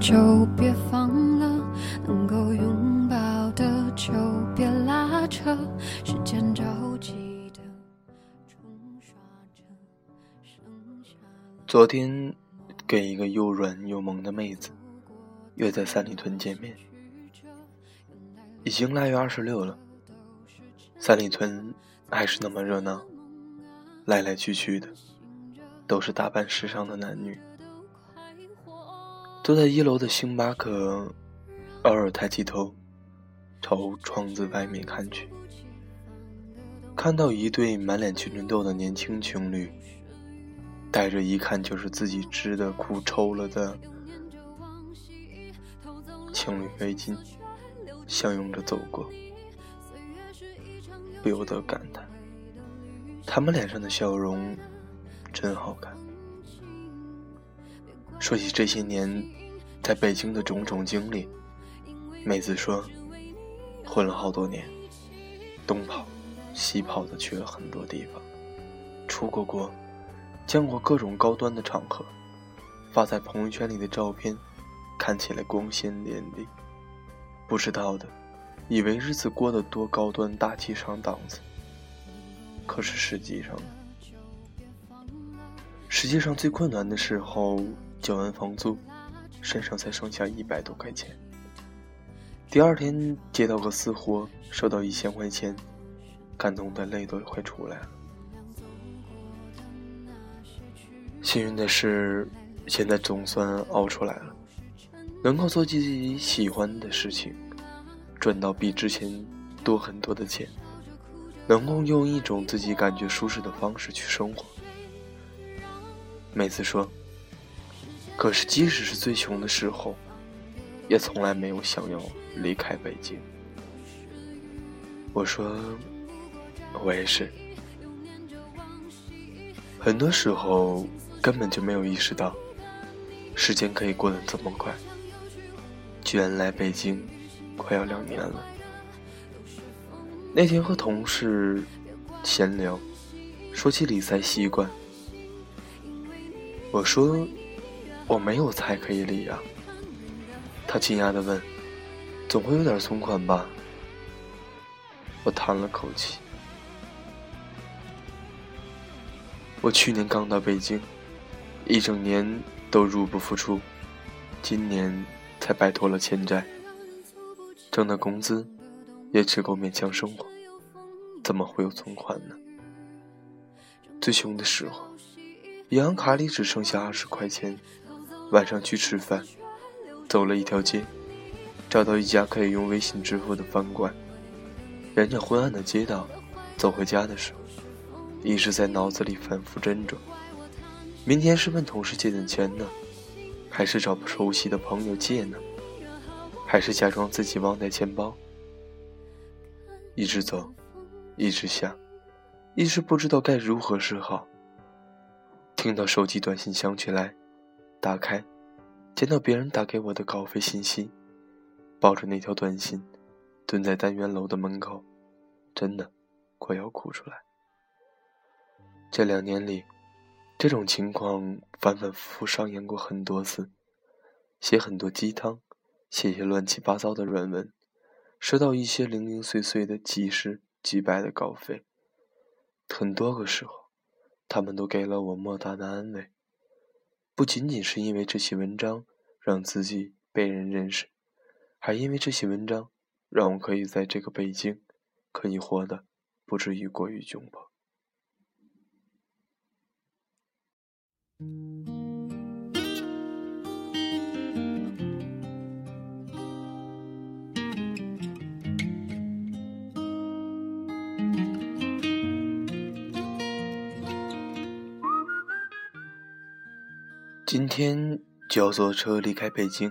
就别放了，能够拥抱的就别拉扯，时间着急的冲刷着，剩下昨天给一个又软又萌的妹子约在三里屯见面，已经腊月二十六了，三里屯还是那么热闹，来来去去的都是打扮时尚的男女。坐在一楼的星巴克，偶尔抬起头，朝窗子外面看去，看到一对满脸青春痘的年轻情侣，戴着一看就是自己织的裤抽了的情侣围巾，相拥着走过，不由得感叹，他们脸上的笑容真好看。说起这些年在北京的种种经历，妹子说，混了好多年，东跑西跑的去了很多地方，出过国，见过各种高端的场合，发在朋友圈里的照片看起来光鲜亮丽，不知道的以为日子过得多高端大气上档次，可是实际上，实际上最困难的时候。交完房租，身上才剩下一百多块钱。第二天接到个私活，收到一千块钱，感动的泪都快出来了。幸运的是，现在总算熬出来了，能够做自己喜欢的事情，赚到比之前多很多的钱，能够用一种自己感觉舒适的方式去生活。妹子说。可是，即使是最穷的时候，也从来没有想要离开北京。我说，我也是。很多时候根本就没有意识到，时间可以过得这么快。居然来北京，快要两年了。那天和同事闲聊，说起理财习惯，我说。我没有财可以理啊！他惊讶的问：“总会有点存款吧？”我叹了口气。我去年刚到北京，一整年都入不敷出，今年才摆脱了欠债，挣的工资也只够勉强生活，怎么会有存款呢？最穷的时候，银行卡里只剩下二十块钱。晚上去吃饭，走了一条街，找到一家可以用微信支付的饭馆。沿着昏暗的街道走回家的时候，一直在脑子里反复斟酌：明天是问同事借点钱呢，还是找不熟悉的朋友借呢，还是假装自己忘带钱包？一直走，一直想，一直不知道该如何是好。听到手机短信响起来。打开，见到别人打给我的稿费信息，抱着那条短信，蹲在单元楼的门口，真的快要哭出来。这两年里，这种情况反反复复上演过很多次，写很多鸡汤，写些乱七八糟的软文，收到一些零零碎碎的几十几百的稿费，很多个时候，他们都给了我莫大的安慰。不仅仅是因为这些文章让自己被人认识，还因为这些文章让我可以在这个北京可以活得不至于过于窘迫。今天就要坐车离开北京，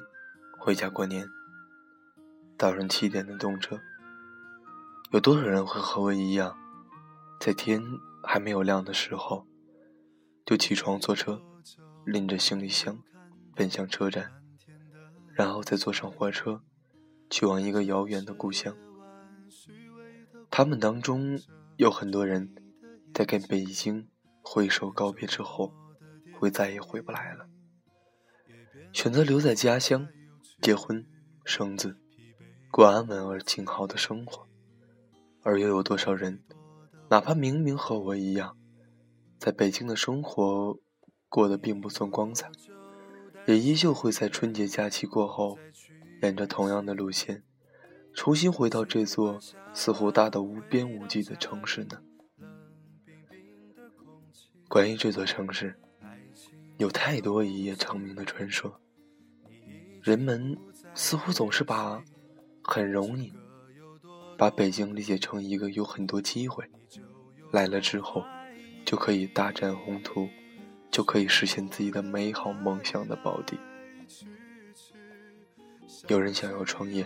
回家过年。早上七点的动车，有多少人会和我一样，在天还没有亮的时候，就起床坐车，拎着行李箱，奔向车站，然后再坐上火车，去往一个遥远的故乡。他们当中有很多人，在跟北京挥手告别之后。会再也回不来了。选择留在家乡，结婚生子，过安稳而静好的生活。而又有多少人，哪怕明明和我一样，在北京的生活过得并不算光彩，也依旧会在春节假期过后，沿着同样的路线，重新回到这座似乎大到无边无际的城市呢？关于这座城市，有太多一夜成名的传说。人们似乎总是把很容易。把北京理解成一个有很多机会，来了之后就可以大展宏图，就可以实现自己的美好梦想的宝地。有人想要创业，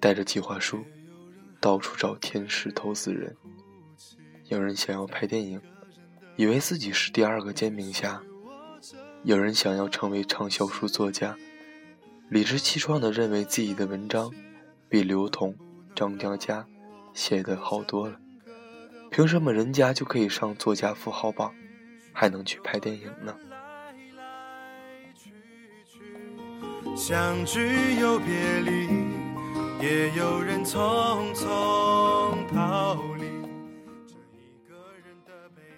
带着计划书到处找天使投资人；有人想要拍电影，以为自己是第二个煎饼侠；有人想要成为畅销书作家，理直气壮地认为自己的文章比刘同。张嘉佳写的好多了，凭什么人家就可以上作家富豪榜，还能去拍电影呢？相聚又别离，也有人匆匆逃离。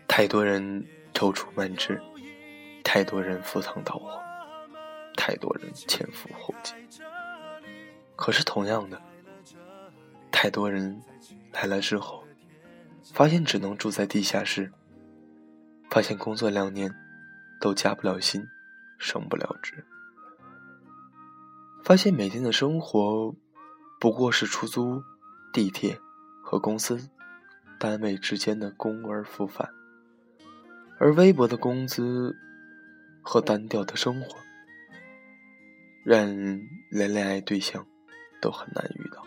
太多人踌躇满志，太多人赴汤蹈火，太多人前赴后继。可是同样的。太多人来了之后，发现只能住在地下室，发现工作两年都加不了薪，升不了职，发现每天的生活不过是出租、地铁和公司单位之间的工而复返，而微薄的工资和单调的生活，让人连恋爱对象都很难遇到。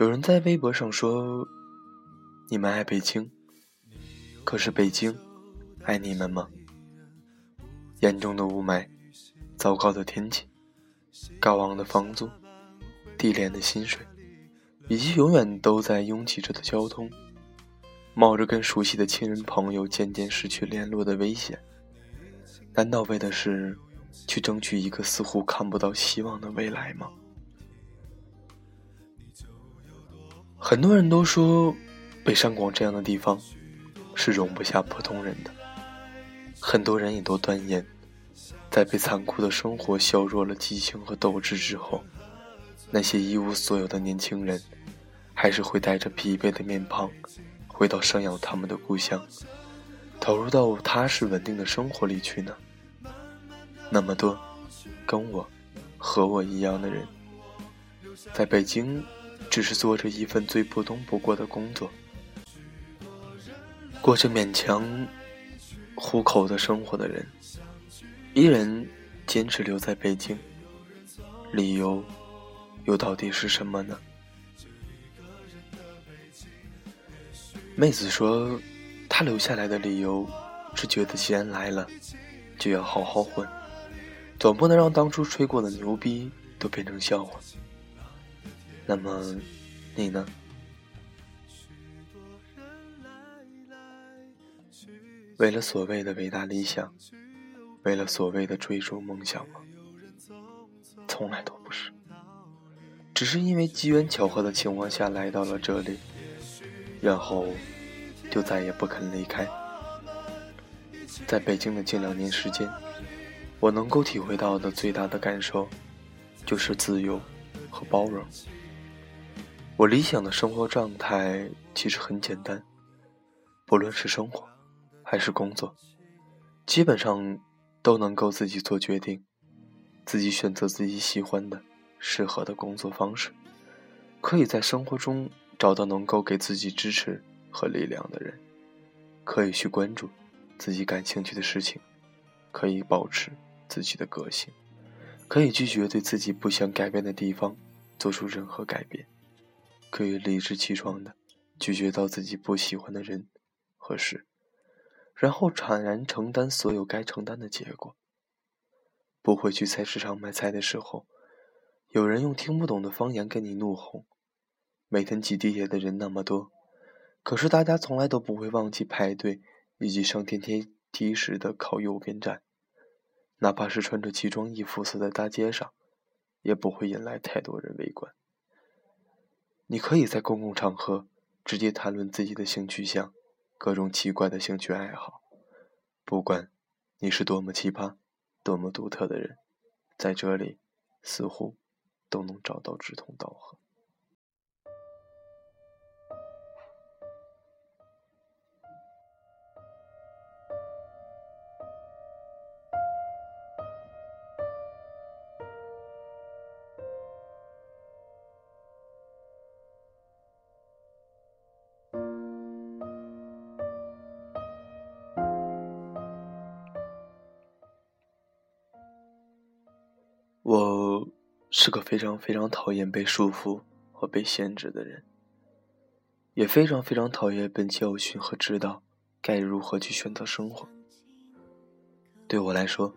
有人在微博上说：“你们爱北京，可是北京爱你们吗？”严重的雾霾、糟糕的天气、高昂的房租、低廉的薪水，以及永远都在拥挤着的交通，冒着跟熟悉的亲人朋友渐渐失去联络的危险，难道为的是去争取一个似乎看不到希望的未来吗？很多人都说，北上广这样的地方是容不下普通人的。很多人也都断言，在被残酷的生活削弱了激情和斗志之后，那些一无所有的年轻人，还是会带着疲惫的面庞，回到生养他们的故乡，投入到踏实稳定的生活里去呢。那么多跟我和我一样的人，在北京。只是做着一份最普通不过的工作，过着勉强糊口的生活的人，依然坚持留在北京，理由又到底是什么呢？妹子说，她留下来的理由是觉得既然来了，就要好好混，总不能让当初吹过的牛逼都变成笑话。那么，你呢？为了所谓的伟大理想，为了所谓的追逐梦想吗？从来都不是，只是因为机缘巧合的情况下来到了这里，然后就再也不肯离开。在北京的近两年时间，我能够体会到的最大的感受，就是自由和包容。我理想的生活状态其实很简单，不论是生活还是工作，基本上都能够自己做决定，自己选择自己喜欢的、适合的工作方式，可以在生活中找到能够给自己支持和力量的人，可以去关注自己感兴趣的事情，可以保持自己的个性，可以拒绝对自己不想改变的地方做出任何改变。可以理直气壮的拒绝到自己不喜欢的人和事，然后坦然承担所有该承担的结果。不会去菜市场买菜的时候，有人用听不懂的方言跟你怒吼。每天挤地铁的人那么多，可是大家从来都不会忘记排队以及上电梯梯时的靠右边站。哪怕是穿着奇装异服走在大街上，也不会引来太多人围观。你可以在公共场合直接谈论自己的性取向、各种奇怪的兴趣爱好，不管你是多么奇葩、多么独特的人，在这里似乎都能找到志同道合。我是个非常非常讨厌被束缚和被限制的人，也非常非常讨厌被教训和指导该如何去选择生活。对我来说，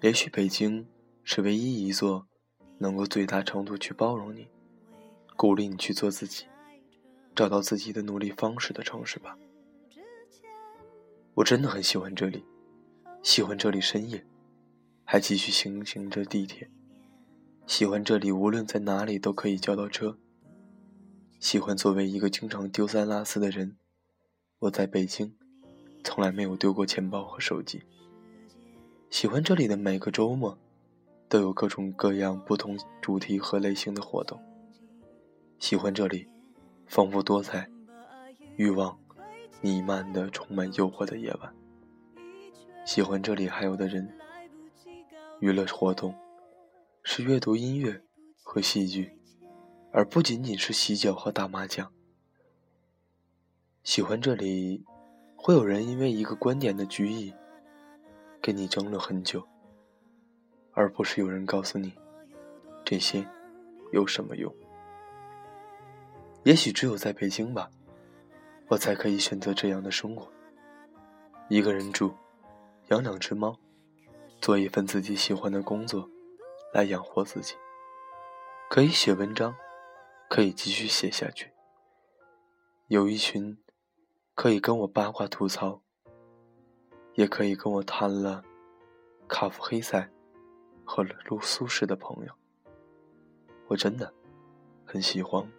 也许北京是唯一一座能够最大程度去包容你、鼓励你去做自己、找到自己的努力方式的城市吧。我真的很喜欢这里，喜欢这里深夜。还继续行行着地铁，喜欢这里，无论在哪里都可以叫到车。喜欢作为一个经常丢三落四的人，我在北京从来没有丢过钱包和手机。喜欢这里的每个周末都有各种各样不同主题和类型的活动。喜欢这里丰富多彩、欲望弥漫的、充满诱惑的夜晚。喜欢这里还有的人。娱乐活动是阅读音乐和戏剧，而不仅仅是洗脚和打麻将。喜欢这里，会有人因为一个观点的局意跟你争论很久，而不是有人告诉你这些有什么用。也许只有在北京吧，我才可以选择这样的生活：一个人住，养两只猫。做一份自己喜欢的工作，来养活自己。可以写文章，可以继续写下去。有一群可以跟我八卦吐槽，也可以跟我谈了卡夫黑塞和卢苏轼的朋友。我真的很喜欢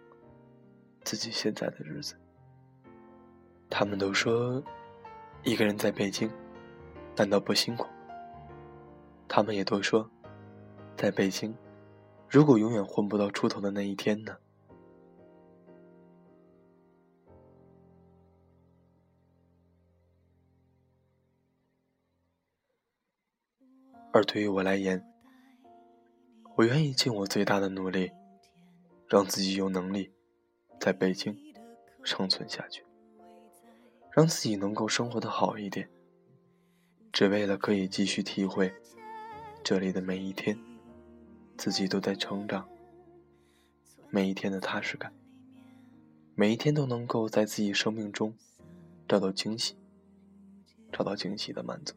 自己现在的日子。他们都说，一个人在北京，难道不辛苦？他们也都说，在北京，如果永远混不到出头的那一天呢？而对于我来言，我愿意尽我最大的努力，让自己有能力在北京生存下去，让自己能够生活的好一点，只为了可以继续体会。这里的每一天，自己都在成长。每一天的踏实感，每一天都能够在自己生命中找到惊喜，找到惊喜的满足。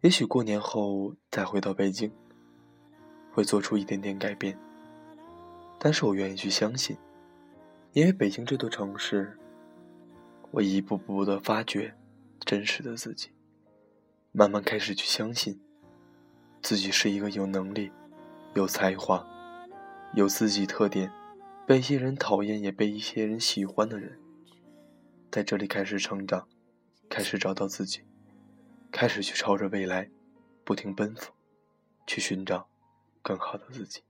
也许过年后再回到北京，会做出一点点改变。但是我愿意去相信，因为北京这座城市，我一步步的发掘真实的自己。慢慢开始去相信，自己是一个有能力、有才华、有自己特点、被一些人讨厌也被一些人喜欢的人。在这里开始成长，开始找到自己，开始去朝着未来不停奔赴，去寻找更好的自己。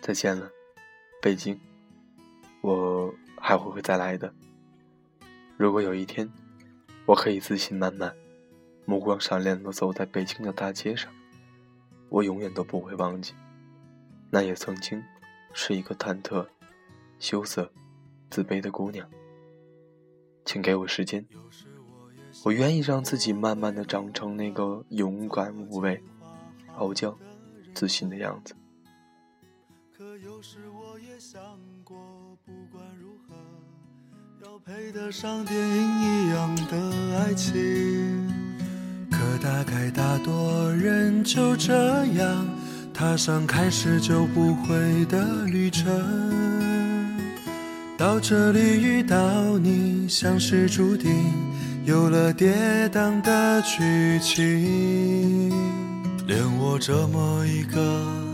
再见了，北京。我还会会再来的。如果有一天，我可以自信满满、目光闪亮的走在北京的大街上，我永远都不会忘记，那也曾经是一个忐忑、羞涩、自卑的姑娘。请给我时间，我愿意让自己慢慢的长成那个勇敢无畏、傲娇、自信的样子。可有时我也想过。不管如何，要配得上电影一样的爱情。可大概大多人就这样踏上开始就不回的旅程。到这里遇到你，像是注定，有了跌宕的剧情。连我这么一个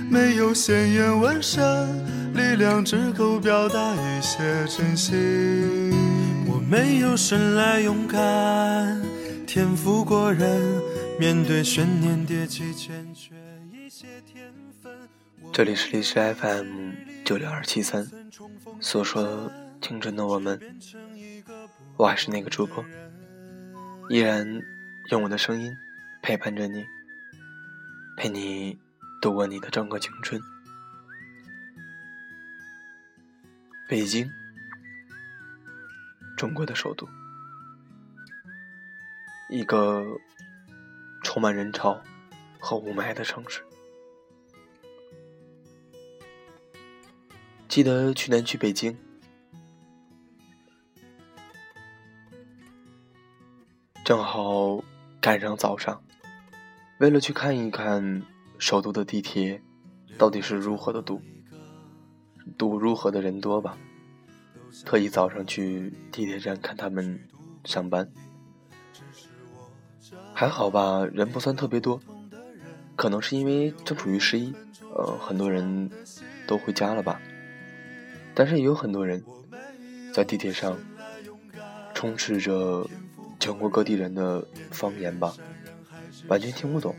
没有鲜艳纹身，力量只够表达一些真心。我没有生来勇敢，天赋过人，面对悬念迭起欠缺一些天分。这里是历史 FM 九六二七三。所说青春的我们，我还是那个主播，依然用我的声音陪伴着你，陪你度过你的整个青春。北京，中国的首都，一个充满人潮和雾霾的城市。记得去年去北京，正好赶上早上，为了去看一看首都的地铁到底是如何的堵，堵如何的人多吧，特意早上去地铁站看他们上班，还好吧，人不算特别多，可能是因为正处于十一，呃，很多人都回家了吧。但是也有很多人在地铁上充斥着全国各地人的方言吧，完全听不懂，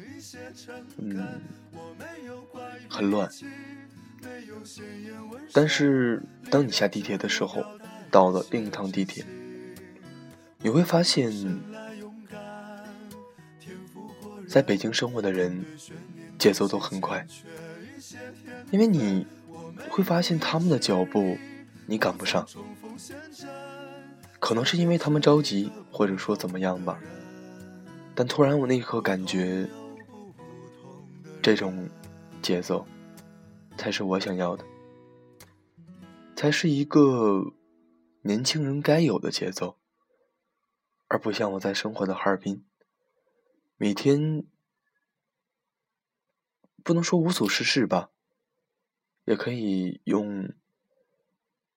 嗯，很乱。但是当你下地铁的时候，到了另一趟地铁，你会发现，在北京生活的人节奏都很快，因为你。会发现他们的脚步，你赶不上，可能是因为他们着急，或者说怎么样吧。但突然我那一刻感觉，这种节奏才是我想要的，才是一个年轻人该有的节奏，而不像我在生活的哈尔滨，每天不能说无所事事吧。也可以用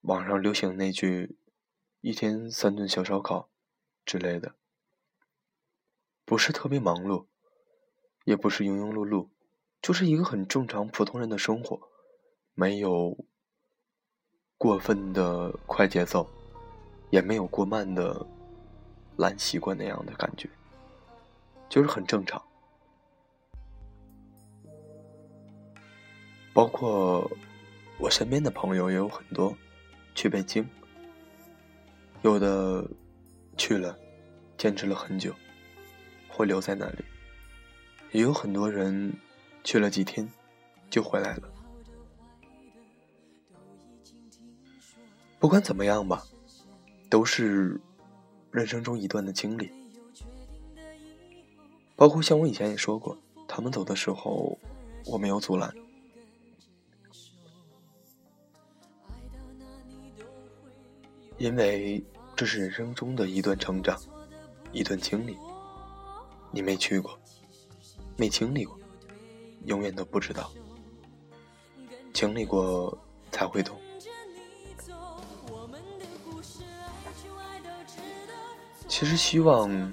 网上流行那句“一天三顿小烧烤”之类的，不是特别忙碌，也不是庸庸碌碌，就是一个很正常普通人的生活，没有过分的快节奏，也没有过慢的懒习惯那样的感觉，就是很正常。包括我身边的朋友也有很多去北京，有的去了，坚持了很久，会留在那里；也有很多人去了几天就回来了。不管怎么样吧，都是人生中一段的经历。包括像我以前也说过，他们走的时候，我没有阻拦。因为这是人生中的一段成长，一段经历。你没去过，没经历过，永远都不知道。经历过才会懂。其实希望，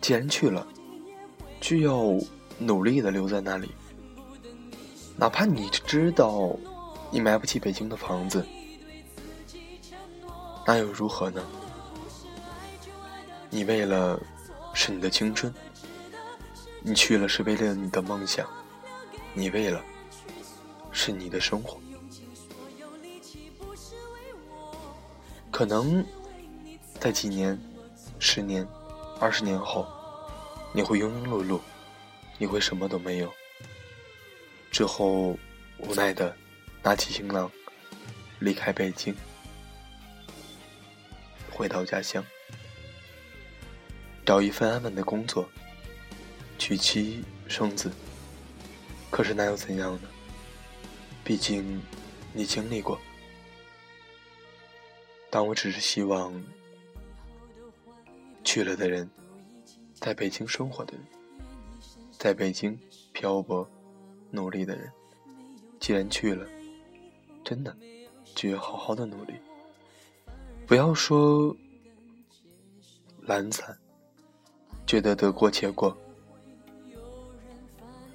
既然去了，就要努力的留在那里。哪怕你知道，你买不起北京的房子。那又如何呢？你为了是你的青春，你去了是为了你的梦想，你为了是你的生活。可能在几年、十年、二十年后，你会庸庸碌碌，你会什么都没有，之后无奈的拿起行囊离开北京。回到家乡，找一份安稳的工作，娶妻生子。可是那又怎样呢？毕竟你经历过。但我只是希望，去了的人，在北京生活的人，在北京漂泊努力的人，既然去了，真的就要好好的努力。不要说懒散，觉得得过且过。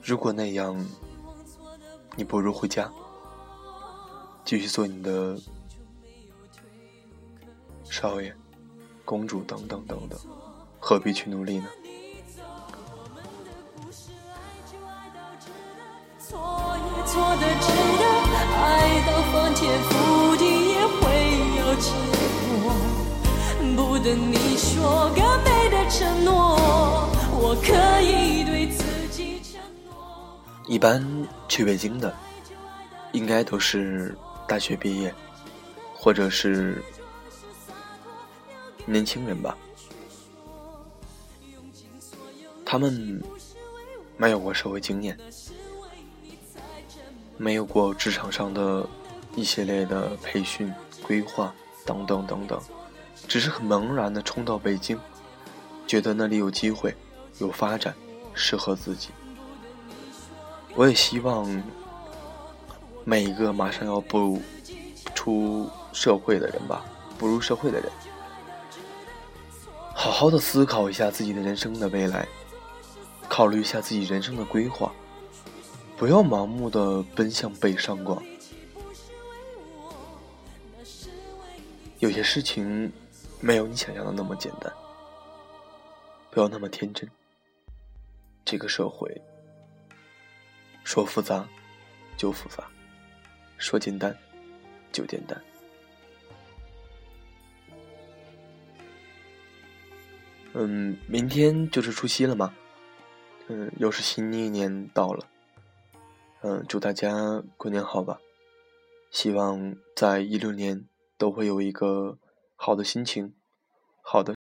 如果那样，你不如回家，继续做你的少爷、公主等等等等，何必去努力呢？错也错的值得，爱到翻天覆地也会有结果不等你说个美的承诺，我可以对自己。一般去北京的，应该都是大学毕业，或者是年轻人吧。他们没有过社会经验，没有过职场上的一系列的培训规划等等等等。只是很茫然的冲到北京，觉得那里有机会，有发展，适合自己。我也希望每一个马上要步入出社会的人吧，步入社会的人，好好的思考一下自己的人生的未来，考虑一下自己人生的规划，不要盲目的奔向北上广。有些事情。没有你想象的那么简单，不要那么天真。这个社会说复杂就复杂，说简单就简单。嗯，明天就是除夕了嘛，嗯，又是新一年到了，嗯，祝大家过年好吧！希望在一六年都会有一个。好的心情，好的，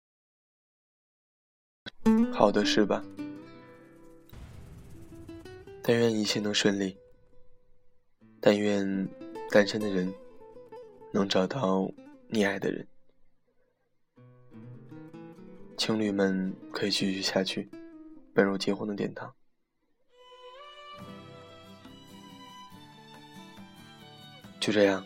好的事吧。但愿一切能顺利。但愿单身的人能找到你爱的人。情侣们可以继续下去，奔入结婚的殿堂。就这样。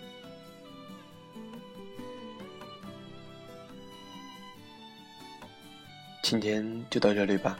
今天就到这里吧。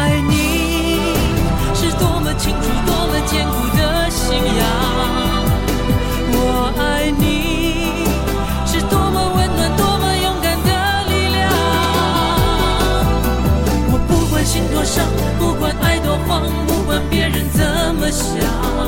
想。